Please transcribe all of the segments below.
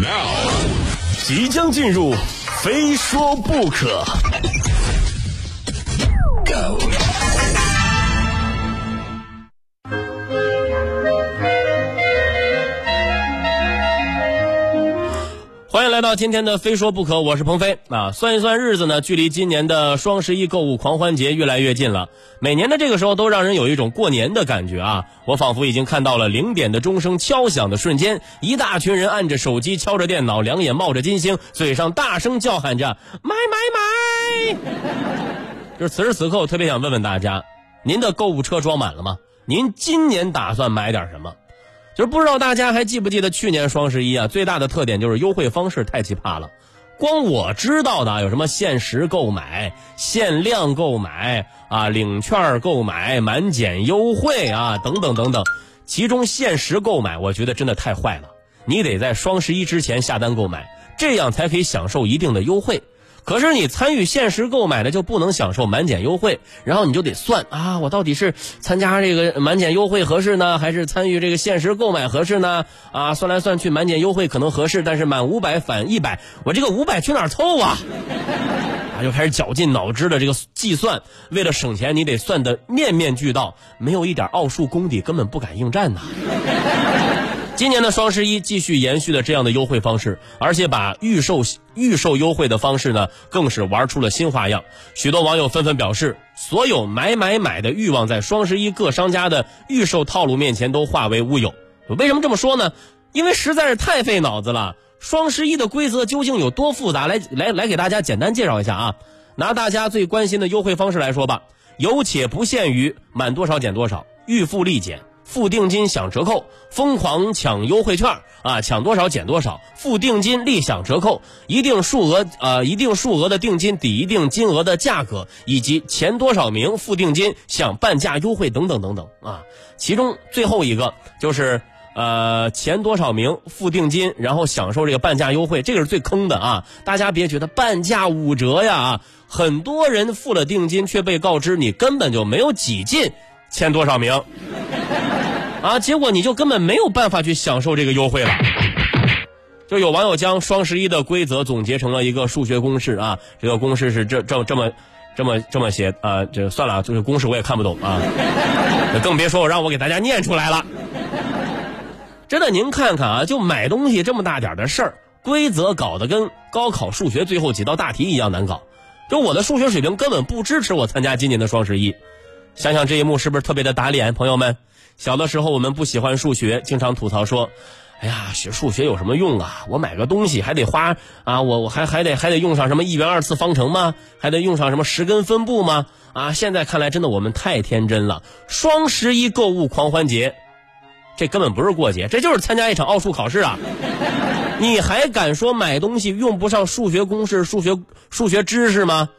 Now，即将进入，非说不可。Go。欢迎来到今天的非说不可，我是鹏飞啊。算一算日子呢，距离今年的双十一购物狂欢节越来越近了。每年的这个时候都让人有一种过年的感觉啊。我仿佛已经看到了零点的钟声敲响的瞬间，一大群人按着手机，敲着电脑，两眼冒着金星，嘴上大声叫喊着买买买。就是此时此刻，我特别想问问大家，您的购物车装满了吗？您今年打算买点什么？就是不知道大家还记不记得去年双十一啊？最大的特点就是优惠方式太奇葩了。光我知道的有什么限时购买、限量购买啊、领券购买、满减优惠啊等等等等。其中限时购买，我觉得真的太坏了。你得在双十一之前下单购买，这样才可以享受一定的优惠。可是你参与限时购买的就不能享受满减优惠，然后你就得算啊，我到底是参加这个满减优惠合适呢，还是参与这个限时购买合适呢？啊，算来算去满减优惠可能合适，但是满五百返一百，我这个五百去哪儿凑啊？啊，就开始绞尽脑汁的这个计算，为了省钱，你得算的面面俱到，没有一点奥数功底，根本不敢应战呐。今年的双十一继续延续了这样的优惠方式，而且把预售预售优惠的方式呢，更是玩出了新花样。许多网友纷纷表示，所有买买买的欲望在双十一各商家的预售套路面前都化为乌有。为什么这么说呢？因为实在是太费脑子了。双十一的规则究竟有多复杂？来来来，给大家简单介绍一下啊。拿大家最关心的优惠方式来说吧，有且不限于满多少减多少，预付立减。付定金享折扣，疯狂抢优惠券啊！抢多少减多少，付定金立享折扣，一定数额呃一定数额的定金抵一定金额的价格，以及前多少名付定金享半价优惠等等等等啊！其中最后一个就是呃前多少名付定金，然后享受这个半价优惠，这个是最坑的啊！大家别觉得半价五折呀啊！很多人付了定金，却被告知你根本就没有挤进签多少名。啊，结果你就根本没有办法去享受这个优惠了。就有网友将双十一的规则总结成了一个数学公式啊，这个公式是这这这么这么这么写啊，这算了，这个公式我也看不懂啊，更别说我让我给大家念出来了。真的，您看看啊，就买东西这么大点的事儿，规则搞得跟高考数学最后几道大题一样难搞。就我的数学水平根本不支持我参加今年的双十一。想想这一幕是不是特别的打脸，朋友们？小的时候我们不喜欢数学，经常吐槽说：“哎呀，学数学有什么用啊？我买个东西还得花啊，我我还还得还得用上什么一元二次方程吗？还得用上什么十根分布吗？啊！现在看来真的我们太天真了。双十一购物狂欢节，这根本不是过节，这就是参加一场奥数考试啊！你还敢说买东西用不上数学公式、数学数学知识吗？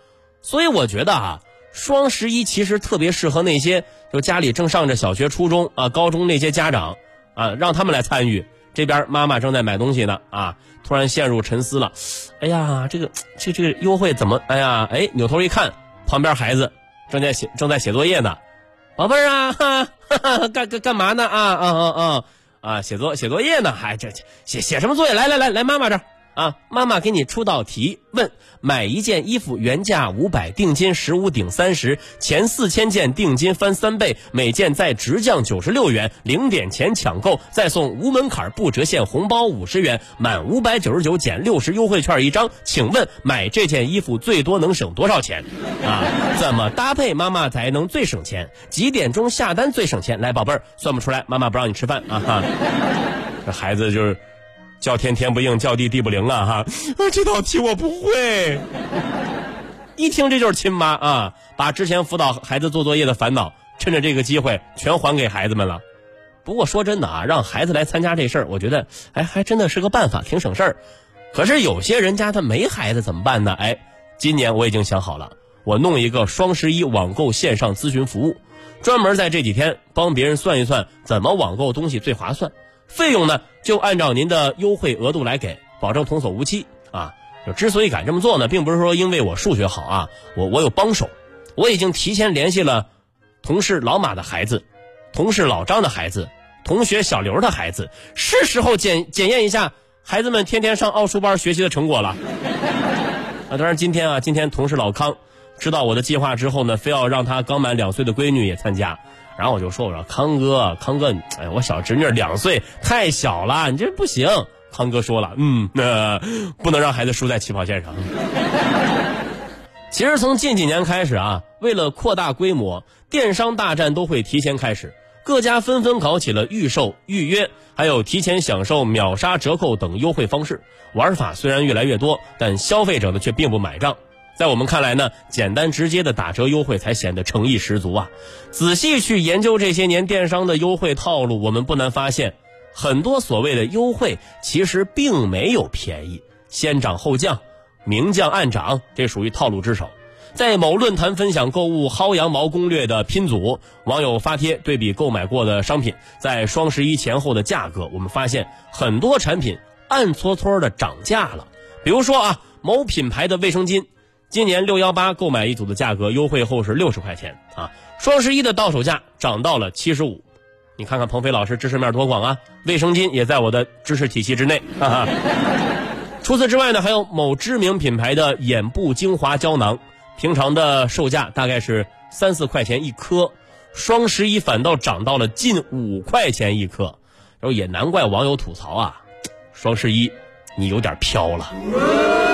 所以我觉得啊。双十一其实特别适合那些就家里正上着小学、初中啊、高中那些家长啊，让他们来参与。这边妈妈正在买东西呢啊，突然陷入沉思了。哎呀，这个这这个优惠怎么？哎呀，哎，扭头一看，旁边孩子正在写正在写作业呢。宝贝儿啊，哈哈，干干干嘛呢？啊啊啊啊啊，写作写作业呢？还这写写什么作业？来来来来，妈妈这儿。啊，妈妈给你出道题，问买一件衣服原价五百，定金十五顶三十，前四千件定金翻三倍，每件再直降九十六元，零点前抢购，再送无门槛不折现红包五十元，满五百九十九减六十优惠券一张。请问买这件衣服最多能省多少钱？啊，怎么搭配妈妈才能最省钱？几点钟下单最省钱？来，宝贝儿，算不出来，妈妈不让你吃饭啊哈。这孩子就是。叫天天不应，叫地地不灵啊！哈，啊，这道题我不会。一听这就是亲妈啊，把之前辅导孩子做作业的烦恼，趁着这个机会全还给孩子们了。不过说真的啊，让孩子来参加这事儿，我觉得哎，还真的是个办法，挺省事儿。可是有些人家他没孩子怎么办呢？哎，今年我已经想好了，我弄一个双十一网购线上咨询服务，专门在这几天帮别人算一算怎么网购东西最划算。费用呢，就按照您的优惠额度来给，保证童叟无欺啊！就之所以敢这么做呢，并不是说因为我数学好啊，我我有帮手，我已经提前联系了同事老马的孩子、同事老张的孩子、同学小刘的孩子，是时候检检验一下孩子们天天上奥数班学习的成果了。啊，当然今天啊，今天同事老康知道我的计划之后呢，非要让他刚满两岁的闺女也参加。然后我就说：“我说康哥，康哥，哎，我小侄女两岁太小了，你这不行。”康哥说了：“嗯，那不能让孩子输在起跑线上。”其实从近几年开始啊，为了扩大规模，电商大战都会提前开始，各家纷纷搞起了预售、预约，还有提前享受秒杀折扣等优惠方式。玩法虽然越来越多，但消费者呢却并不买账。在我们看来呢，简单直接的打折优惠才显得诚意十足啊！仔细去研究这些年电商的优惠套路，我们不难发现，很多所谓的优惠其实并没有便宜，先涨后降，明降暗涨，这属于套路之首。在某论坛分享购物薅羊毛攻略的拼组，网友发帖对比购买过的商品在双十一前后的价格，我们发现很多产品暗搓搓的涨价了。比如说啊，某品牌的卫生巾。今年六幺八购买一组的价格优惠后是六十块钱啊，双十一的到手价涨到了七十五。你看看鹏飞老师知识面多广啊，卫生巾也在我的知识体系之内。哈哈。除此之外呢，还有某知名品牌的眼部精华胶囊，平常的售价大概是三四块钱一颗，双十一反倒涨到了近五块钱一颗。然后也难怪网友吐槽啊，双十一你有点飘了。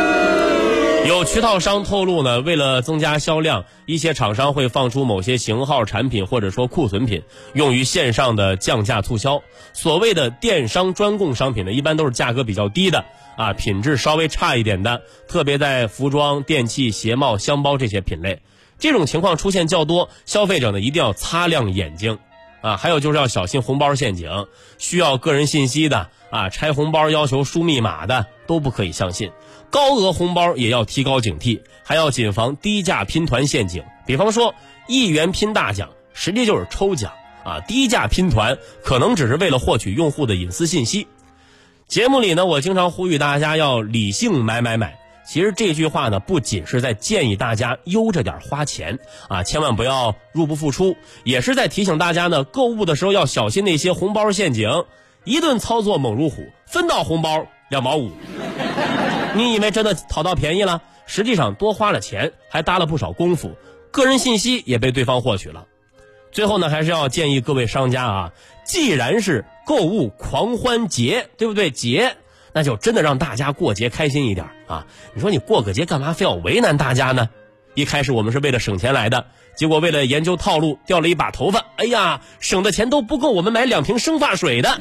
有渠道商透露呢，为了增加销量，一些厂商会放出某些型号产品或者说库存品，用于线上的降价促销。所谓的电商专供商品呢，一般都是价格比较低的啊，品质稍微差一点的，特别在服装、电器、鞋帽、箱包这些品类，这种情况出现较多，消费者呢一定要擦亮眼睛。啊。还有就是要小心红包陷阱，需要个人信息的啊，拆红包要求输密码的都不可以相信。高额红包也要提高警惕，还要谨防低价拼团陷阱。比方说，一元拼大奖，实际就是抽奖啊！低价拼团可能只是为了获取用户的隐私信息。节目里呢，我经常呼吁大家要理性买买买。其实这句话呢，不仅是在建议大家悠着点花钱啊，千万不要入不敷出，也是在提醒大家呢，购物的时候要小心那些红包陷阱。一顿操作猛如虎，分到红包两毛五。你以为真的讨到便宜了？实际上多花了钱，还搭了不少功夫，个人信息也被对方获取了。最后呢，还是要建议各位商家啊，既然是购物狂欢节，对不对？节，那就真的让大家过节开心一点啊！你说你过个节干嘛非要为难大家呢？一开始我们是为了省钱来的，结果为了研究套路掉了一把头发，哎呀，省的钱都不够我们买两瓶生发水的。